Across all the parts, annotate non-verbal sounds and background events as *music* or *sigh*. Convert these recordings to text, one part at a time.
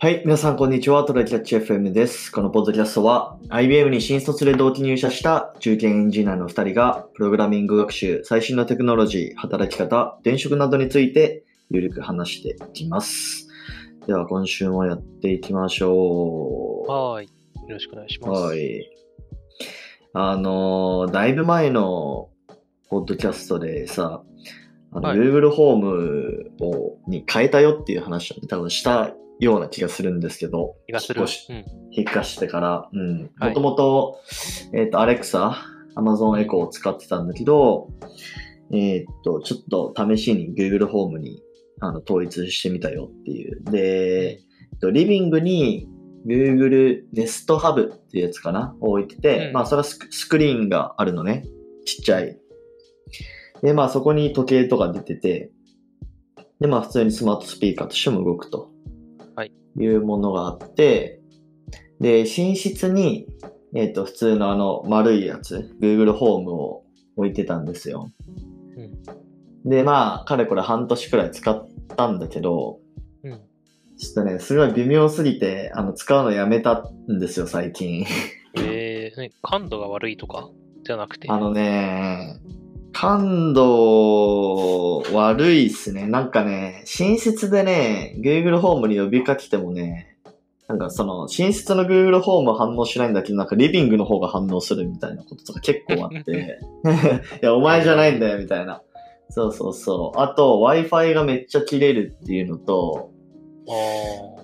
はい、皆さんこんにちは。トライキャッチ FM です。このポッドキャストは IBM に新卒で同期入社した中堅エンジニアの2人がプログラミング学習、最新のテクノロジー、働き方、転職などについてゆるく話していきます。では今週もやっていきましょう。はーい。よろしくお願いします。はい。あのーだいぶ前のポッドキャストでさ、あの、はい Google ホームをに変えたよっていう話を多分したような気がするんですけど、気がする。引っ越しうん。引っ越してから、もともと、えっ、と、Alexa、Amazon Echo を使ってたんだけど、えっ、と、ちょっと試しに Google ホームにあの統一してみたよっていう。で、えっとリビングに Google Nest Hub っていうやつかなを置いてて、うんまあそれはスクスクリーンがあるのね。ちっちゃい。で、まあそこに時計とか出てて、で、まあ普通にスマートスピーカーとしても動くと。はい。いうものがあって、で、寝室に、えっ、と、普通のあの丸いやつ、Google ホームを置いてたんですよ。うん。で、まあ、かれこれ半年くらい使ったんだけど、うん。ちょっとね、すごい微妙すぎて、あの、使うのやめたんですよ、最近。えー、ね、感度が悪いとか？じゃなくて？あのね、感度悪いっすね。なんかね、寝室でね、Google ホームに呼びかけてもね、なんかその、寝室の Google ホームは反応しないんだけど、なんかリビングの方が反応するみたいなこととか結構あって、*laughs* いや、お前じゃないんだよ、みたいな。そうそうそう。あと、Wi-Fi がめっちゃ切れるっていうのと、あ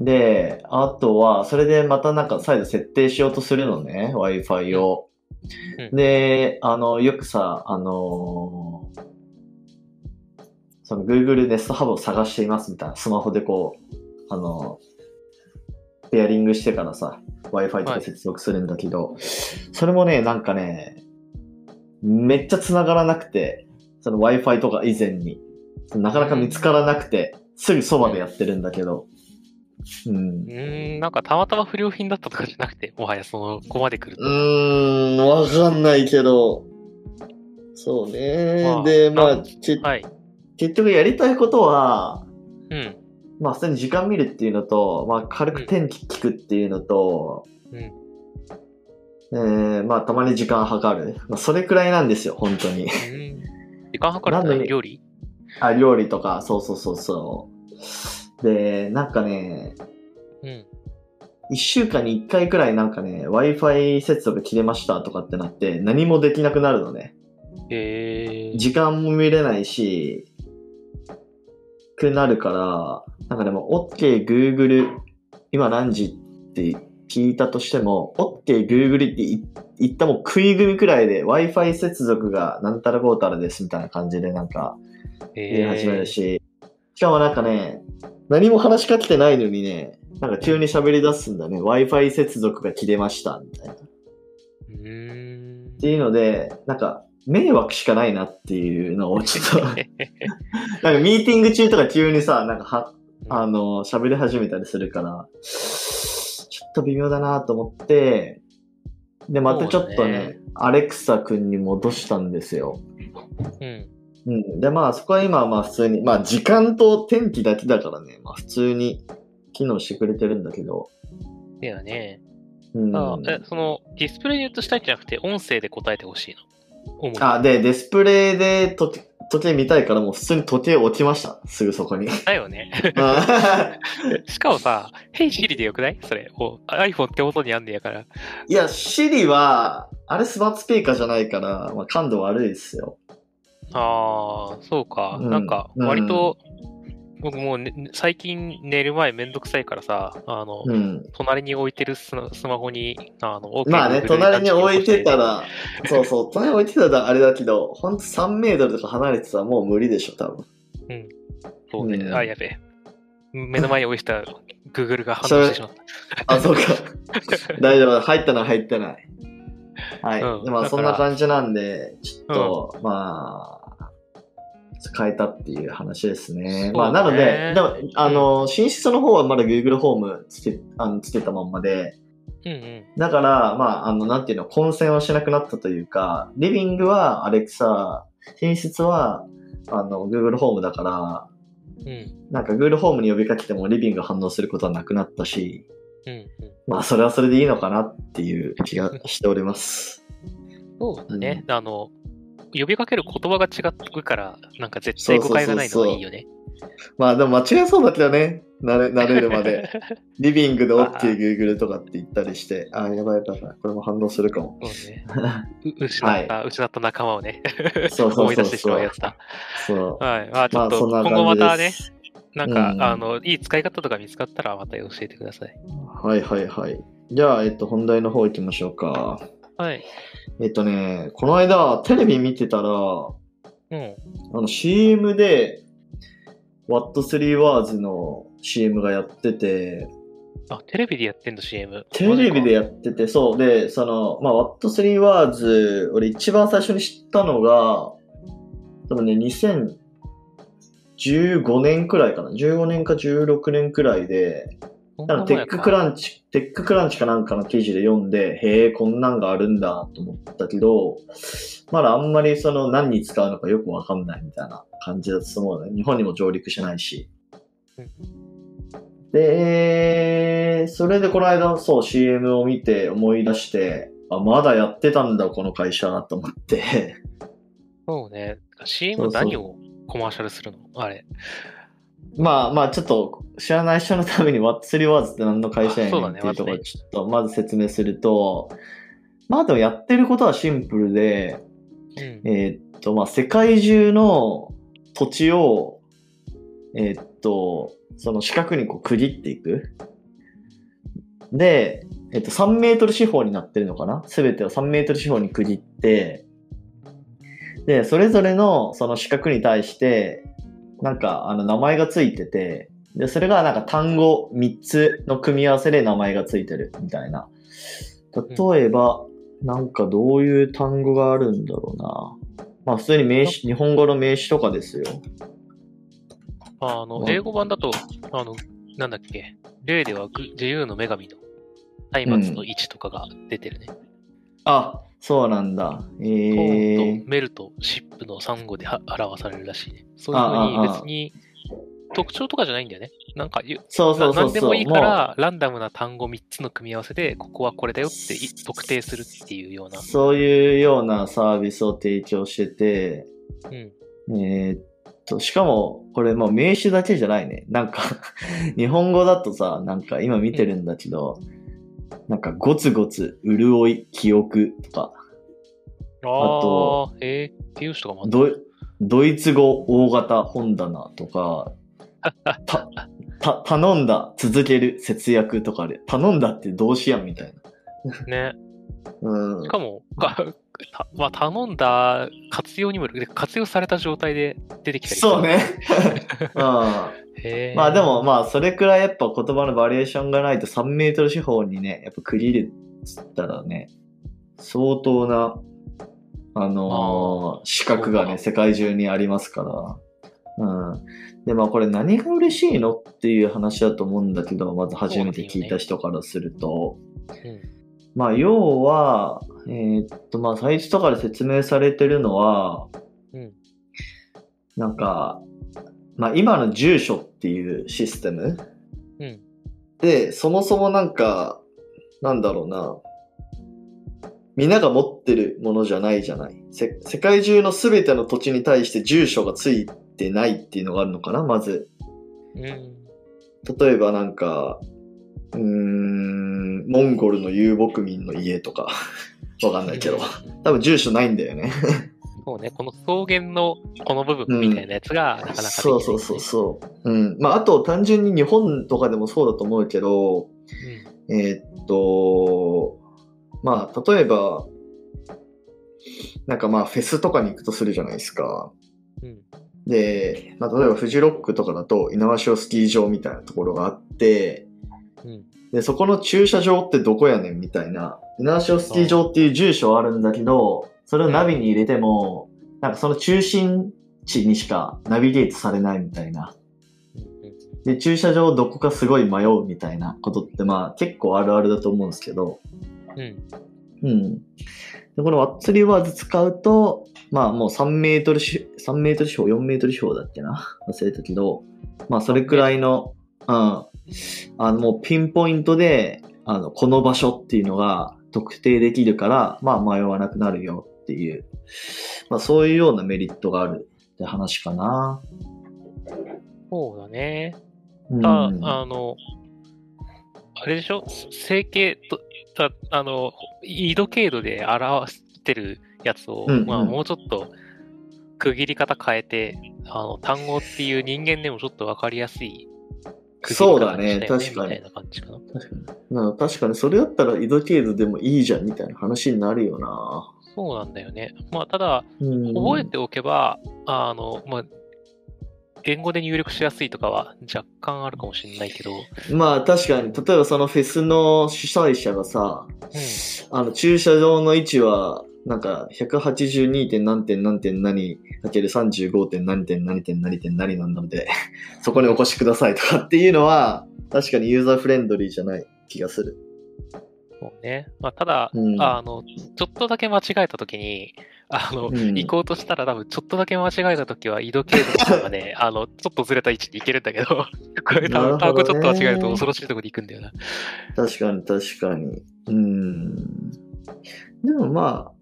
で、あとは、それでまたなんか再度設定しようとするのね、Wi-Fi を。うん。で、あの、よくさ、あのーその Google Nest Hub を探していますみたいな、スマホでこう、あのペアリングしてからさ、Wi-Fi とか接続するんだけど、それもね、なんかね、めっちゃ繋がらなくて、その Wi-Fi とか以前に、なかなか見つからなくて、すぐそばでやってるんだけど、うんー。う。ーん、なんかたまたま不良品だったとかじゃなくて、*laughs* もはやその、ここまで来ると。うーん、わかんないけど、そうね。まあで、まあ、はい。結局やりたいことは、うん。まあ、普通に時間見るっていうのと、まあ、軽く天気聞くっていうのと、うん。えー、まあ、たまに時間計る。まあ、それくらいなんですよ、本当に。うーん。時間計るって料理？あ、料理とか、そうそうそうそう。で、なんかね、うん。一週間に一回くらいなんかね、Wi-Fi 接続切れましたとかってなって、何もできなくなるのね。えー。時間も見れないし、くなるから、なんかでも、OK Google、今何時って聞いたとしても、OK Google って言言ったもう食い組みくらいで Wi-Fi 接続がなんたらこうたらですみたいな感じでなんか言い始めるし、しかもなんかね、何も話しかけてないのにね、なんか急に喋り出すんだね。Wi-Fi 接続が切れました、みたいな。っ。ていうので、なんか、迷惑しかないなっていうのをちょっと、*laughs* なんかミーティング中とか急にさ、なんかは、あの、喋り始めたりするから、ちょっと微妙だなと思って、で、またちょっとね、ねアレクサ君に戻したんですよ。うん。うん。で、まあ、そこは今はまあ普通に、まあ時間と天気だけだからね、まあ普通に機能してくれてるんだけど、だよね。うん。あえ、その、ディスプレイに映したいんじゃなくて、音声で答えてほしいの？あ、で、ディスプレイで時時計見たいからもう普通に時計置きました。すぐそこに。だよね。あ *laughs* しかもさ、Hey Siri でよくない？それ。お iPhone 手元にあんねやから。いや、シリは、あれスマートスピーカーじゃないから、まあ感度悪いですよ。ああ、そうか。うんなんか、割と、僕もう、ね、最近寝る前めんどくさいからさ、あの、うん。隣に置いてるスマスマホに、あの、OK まあね、隣に置いてたら、そうそう、隣に置いてたらあれだけど、ほんと3メートルとか離れてたらもう無理でしょ、多分。チしてそうね、うんあ、やべえ。目の前に置いてた Google が反応してしまった。あ、そうか。大丈夫。入ったのは入ってない。はい。うんでまあ、だからそんな感じなんで、ちょっと、まあ、変えたっていう話ですね。ねまあ、なので、でも、あの、寝室の方はまだ Google ホームつけ、あのつけたまんまで、うんうん。だから、まあ、あの、なんていうの、混戦はしなくなったというか、リビングは Alexa、寝室は、あの、Google ホームだから、うん。なんか Google ホームに呼びかけてもリビング反応することはなくなったし、うん。うん。まあそれはそれでいいのかなっていう気がしております。そうだね。あの、呼びかける言葉が違ってくるから、なんか絶対誤解がないのがいいよね。まあでも間違えそうだけどね、慣れ慣れるまで。*laughs* リビングで OKGoogle とかって言ったりして、あーやばいやばいこれも反応するかも。そうね。*laughs* う失った、失った仲間をね、そうそう思い出してしそうそうまうやつだ。そう。はい。まあちょまあっと、今後またね。なんか、うんあの、いい使い方とか見つかったらまた教えてください。はいはいはい。じゃあ、えっと、本題の方行きましょうか。はい。えっとね、この間、テレビ見てたら、うん。あの CM で、What3 Words の CM がやってて、あ、テレビでやってんの CM。テレビでやってて、そう。で、その、まあ、What3 Words、俺一番最初に知ったのが、多分ね、2015年くらいかな。15年か16年くらいで、なんかテッククランチ、テッククランチかなんかの記事で読んで、へえ、こんなんがあるんだと思ったけど、まだあんまりその何に使うのかよくわかんないみたいな感じだと思うね。日本にも上陸しないし。で、それでこの間、そう CM を見て思い出して、あ、まだやってたんだ、この会社と思って。そうね。CM 何をコマーシャルするの？あれ。まあまあちょっと知らない人のために What3 Words って何の会社やねんっていうところちょっとまず説明すると、まあでもやってることはシンプルで、うん。えーっとまあ世界中の土地を、えーっと、その四角にこう区切っていく。で、えっと3メートル四方になってるのかな？すべてを3メートル四方に区切って、で、それぞれのその四角に対して、なんかあの名前がついてて、で、それがなんか単語3つの組み合わせで名前がついてるみたいな。例えば、なんかどういう単語があるんだろうな。まあ普通に名詞、日本語の名詞とかですよ。あのう、ん英語版だと、あの、なんだっけ。例ではぐ自由の女神の松明の位置とかが出てるね。あ、そうなんだ。えトーンーと、メルとシップの3語では表されるらしいね。そういうふうに別に特徴とかじゃないんだよね。なんかゆそうそうそう。何でもいいかもら、ランダムな単語3つの組み合わせで、ここはこれだよってい特定するっていうようなう。そういうようなサービスを提供してて、うん。えーっと、しかも、これもう名詞だけじゃないね。なんか、日本語だとさ、なんか今見てるんだけど、なんかゴツゴツ、潤い、記憶とか、あとあ、えー、っていう人がまだ。ドイドイツ語大型本棚とか、た、*laughs* た、頼んだ、続ける、節約とかで、頼んだって動詞やんみたいね。な。うんし。かも、がたまあ、頼んだ活用にも活用された状態で出てきたりそう。ね。*laughs* うん。まあでもまあそれくらいやっぱ言葉のバリエーションがないと3メートル四方にね、やっぱ区切るっつったらね、相当な、あのー四角がね、世界中にありますから。うん。で、まあこれ何が嬉しいの？っていう話だと思うんだけど、まず初めて聞いた人からすると、うんまあ要は、えーっとまあサイトとかで説明されてるのは、うんなんか、まあ今の住所っていうシステムうん。で、そもそもなんか、なんだろうな。みんなが持ってるものじゃないじゃない。せ世界中のすべての土地に対して住所がついてないっていうのがあるのかな、まず。うん。例えばなんか、うーん、モンゴルの遊牧民の家とか、*laughs* わかんないけど。多分住所ないんだよね。そうね、この草原のこの部分みたいなやつがなかなかできない、そうそうそうそう。うん。まあ、あと単純に日本とかでもそうだと思うけど、うん。えーっと、まあ、例えば、なんかまあ、フェスとかに行くとするじゃないですか。うん。で、まあ、例えばフジロックとかだと、猪苗代スキー場みたいなところがあって、うん。で、そこの駐車場ってどこやねんみたいな、猪苗代スキー場っていう住所はあるんだけど、それをナビに入れても、なんかその中心地にしかナビゲートされないみたいな。うん。で、駐車場どこかすごい迷うみたいなことってまあ結構あるあるだと思うんですけど、うん。うん。で、この What3 Words 使うと、まあもう3メートルし、3メートル四方、4メートル四方だっけな。忘れたけど、まあそれくらいの、うん。あのもうピンポイントで、あの、この場所っていうのが特定できるから、まあ迷わなくなるよっていう、まあそういうようなメリットがあるって話かな。そうだね。うん。あ、あの、あれでしょ？整形と、たあの、緯度経度で表してるやつを、うんうんまあもうちょっと区切り方変えて、あの、単語っていう人間でもちょっとわかりやすい区切りそうだね方にしたよ確かにみたいな感じかな。確かに。な確かに、それだったら緯度経度でもいいじゃんみたいな話になるよな。そうなんだよね。まあ、ただ、うん、覚えておけば、あの、まあ、言語で入力しやすいとかは若干あるかもしれないけど、まあ確かに、例えばそのフェスの主催者がさ、うん。あの駐車場の位置は、なんか 182. 点何点何点何かける35点何点何点何点何なので、*laughs* そこにお越しくださいとかっていうのは、確かにユーザーフレンドリーじゃない気がする。そうね。まあ、ただ、うんあの、ちょっとだけ間違えたときに、あの、うん行こうとしたら多分ちょっとだけ間違えたときは、緯度経度とかがね、*laughs* あの、ちょっとずれた位置に行けるんだけど、*laughs* これ多分単語ちょっと間違えると恐ろしいところに行くんだよな。確かに確かに。うん。でもまあ、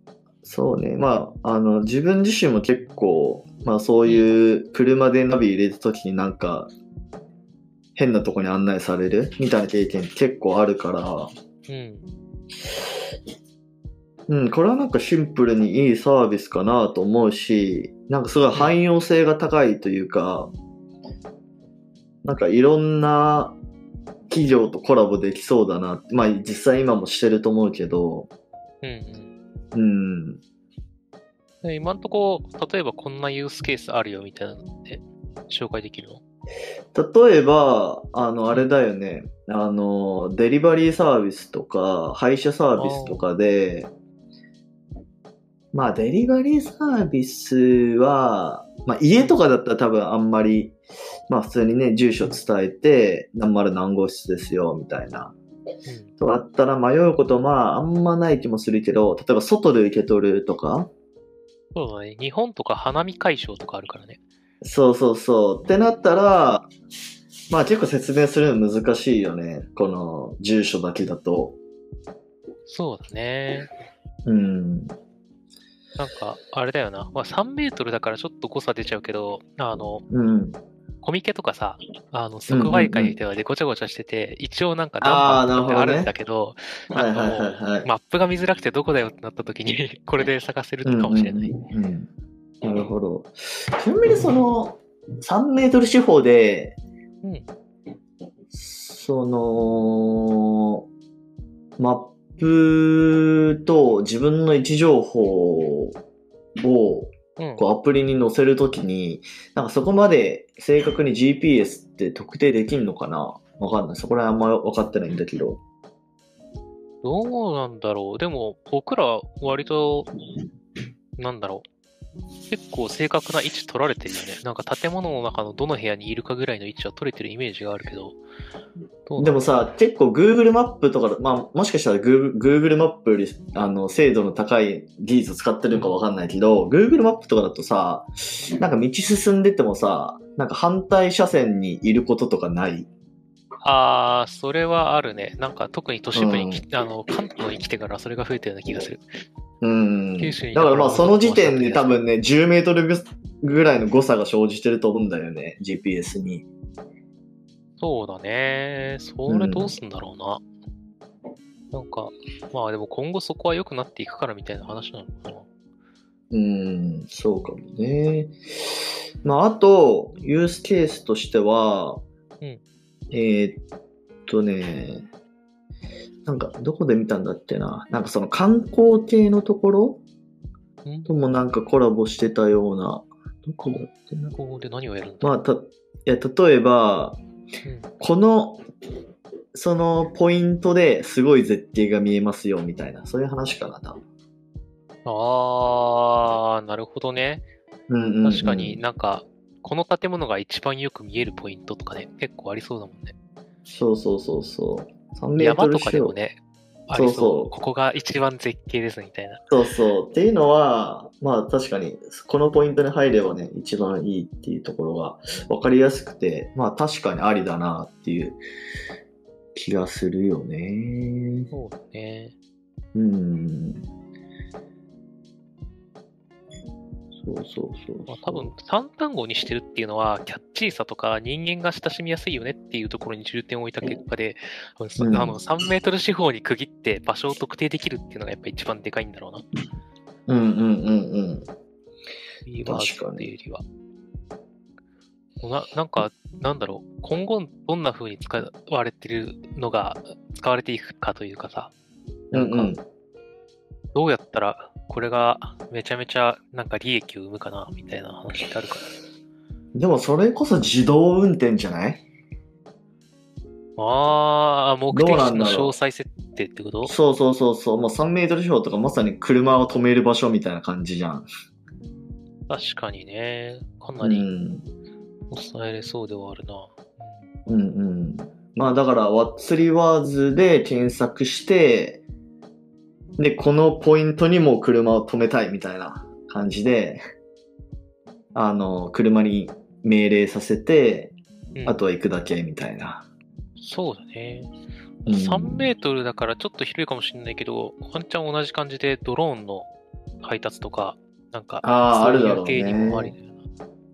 そうね。まあ、あの、自分自身も結構、まあそういう車でナビ入れた時になんか、変なとこに案内される？みたいな経験結構あるから、うん。うん、これはなんかシンプルにいいサービスかなと思うし、なんかすごい汎用性が高いというか、なんかいろんな企業とコラボできそうだな。まあ実際今もしてると思うけど、うんうん。うん。で今んとこ、例えばこんなユースケースあるよみたいなのって紹介できるの？例えば、あの、あれだよね。あの、デリバリーサービスとか、配車サービスとかで、まあ、デリバリーサービスは、まあ、家とかだったら多分あんまり、まあ、普通にね、住所伝えて、何丸何号室ですよ、みたいな。うん。とあったら迷うこと、まあ、あんまない気もするけど、例えば外で受け取るとか、そうだね。日本とか花見会場とかあるからね。そうそうそう。ってなったら、まあ結構説明するの難しいよね。この住所だけだと。そうだね。うん。なんか、あれだよな。まあ、3メートルだからちょっと誤差出ちゃうけど、あの、うん。コミケとかさ、あの、即売会ではでごちゃごちゃしてて、一応なんか何番ってあるんだけど、はいはいはいはい。マップが見づらくてどこだよってなった時に、これで探せるかもしれない。うんうんうんなるほど。ちなみにその、3メートル四方で、うんその、マップと自分の位置情報をうん。こうアプリに載せるときに、なんかそこまで正確に GPS って特定できんのかな？わかんない。そこら辺あんま分かってないんだけど。どうなんだろう。でも、僕ら割と、なんだろう。結構正確な位置取られてるよね。なんか建物の中のどの部屋にいるかぐらいの位置は取れてるイメージがあるけど。どうでもさ、結構 Google マップとかだ、まあもしかしたら Google, Google マップよりあの精度の高い技術使ってるのかわかんないけど、Google マップとかだとさ、なんか道進んでてもさ、なんか反対車線にいることとかない？あー、それはあるね。なんか特に都市部にき、あの、関東に来てからそれが増えたような気がする。うん。九州にだからまあその時点で多分ね、10メートルぐぐらいの誤差が生じてると思うんだよね、GPS に。そうだね。それどうすんだろうな。なんか、まあでも今後そこは良くなっていくからみたいな話なのかな。うん、そうかもね。まあ、あと、ユースケースとしては、うんえーっとね、なんか、どこで見たんだっけな？なんかその観光系のところ？ん？ともなんかコラボしてたような、どこだっけな？ここで何をやるんだ？まあ、た、いや、例えば、うんこの、そのポイントですごい絶景が見えますよ、みたいな、そういう話かな、多分。あー、なるほどね。うんうんうん確かになんか、この建物が一番よく見えるポイントとかね、結構ありそうだもんね。そうそうそうそう。3メートル山とかでもね、そう。そうここが一番絶景ですみたいな。そうそう。っていうのは、まあ確かに、このポイントに入ればね、一番いいっていうところが分かりやすくて、まあ確かにありだなっていう気がするよね。そうだね。うん。そうそうそう。まあ、多分3単語にしてるっていうのは、キャッチーさとか人間が親しみやすいよねっていうところに重点を置いた結果で、うんあの3メートル四方に区切って場所を特定できるっていうのがやっぱ一番でかいんだろうな。うんうんうんうん。フリーバーズっていうよりは。ななんか、なんだろう、今後どんな風に使われてるのが、使われていくかというかさ、なんか、うんうんどうやったらこれがめちゃめちゃなんか利益を生むかな、みたいな話ってあるかでもそれこそ自動運転じゃない？ら。ああ、目的地の詳細設定ってこと？そうそうそうそう。もう3メートル四方とかまさに車を止める場所みたいな感じじゃん。確かにね、かうなりん。抑えれそうではあるな。うんうん。まあだから、ワッツリワーズで検索して、で、このポイントにも車を止めたいみたいな感じで、あの、車に命令させて、うんうんあとは行くだけみたいな。そうだね。うん3メートルだからちょっと広いかもしれないけど、ワンチャン同じ感じでドローンの配達とか、なんか、あーそういあるだろうにもありだよな。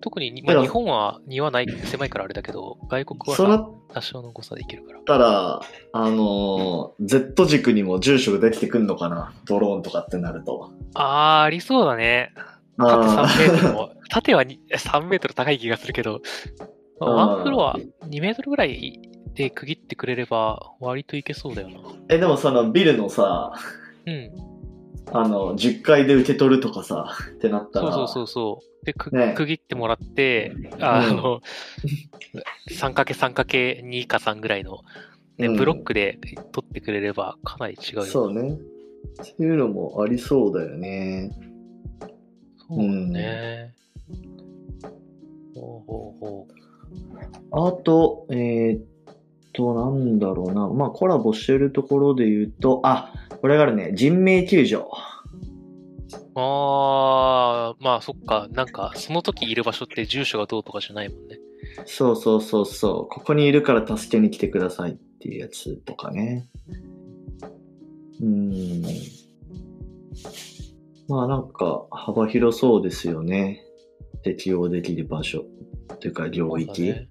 特に、まあ、日本は庭ない、狭いからあれだけど、外国は多少の誤差でいけるから。たら、あの、Z 軸にも住所ができてくんのかな？ドローンとかってなると。あー、ありそうだね。縦3あメートルも、縦はに3メートル高い気がするけど、ワンフロア2メートルぐらいで区切ってくれれば、割といけそうだよな。え、でもそのビルのさ、うん。あの、10階で受け取るとかさ、ってなったら、そうそうそうそう。で、くね区切ってもらって、あの、3×3×2 か3ぐらいの、ねうんブロックで取ってくれればかなり違うよ。そうね。そういうのもありそうだよね。そうだね。ほうほうほう。あと、えーっと、なんだろうな。まあ、コラボしてるところで言うと、あ、これがあるね。人命救助。あー、まあそっか、なんか、その時いる場所って住所がどうとかじゃないもんね。そうそうそうそう。ここにいるから助けに来てくださいっていうやつとかね。うーん。まあなんか幅広そうですよね。適用できる場所というか領そう。ね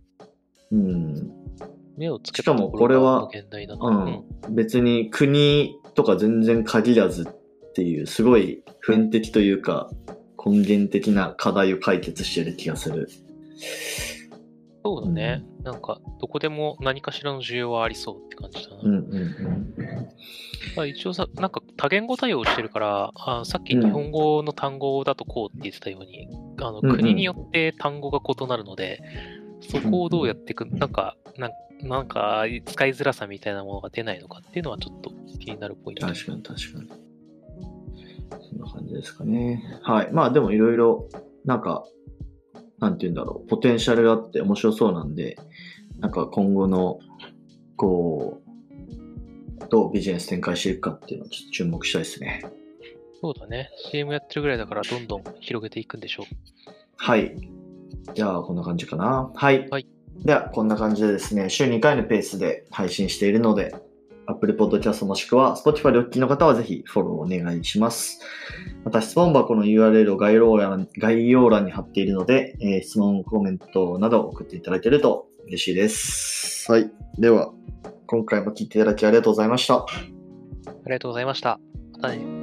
うん。目をつけしかもこれは現代だな。うん別に国とか全然限らずっていう、すごい普遍的というか、根源的な課題を解決してる気がする。そうだね。なんか、どこでも何かしらの需要はありそうって感じだな。うんうんうん。まあ、一応さ、なんか多言語対応してるから、あさっきうん日本語の単語だとこうって言ってたように、あのうんうん国によって単語が異なるので、そこをどうやっていく、なんか、なんなんか使いづらさみたいなものが出ないのかっていうのはちょっと気になるポイント。確かに確かに。そんな感じですかね。はい。まあでもいろいろ、なんか、なんて言うんだろう、ポテンシャルがあって面白そうなんで、なんか今後の、こう、どうビジネス展開していくかっていうのをちょっと注目したいですね。そうだね。CM やってるぐらいだからどんどん広げていくんでしょう。はい。じゃあ、こんな感じかな。はい。はいでは、こんな感じでですね、週2回のペースで配信しているので、Apple Podcast もしくは Spotify でお聞きの方はぜひフォローお願いします。また質問箱の URL を概要欄概要欄に貼っているので、えー質問、コメントなど送っていただけると嬉しいです。はい。では、今回も聞いていただきありがとうございました。ありがとうございました。またね。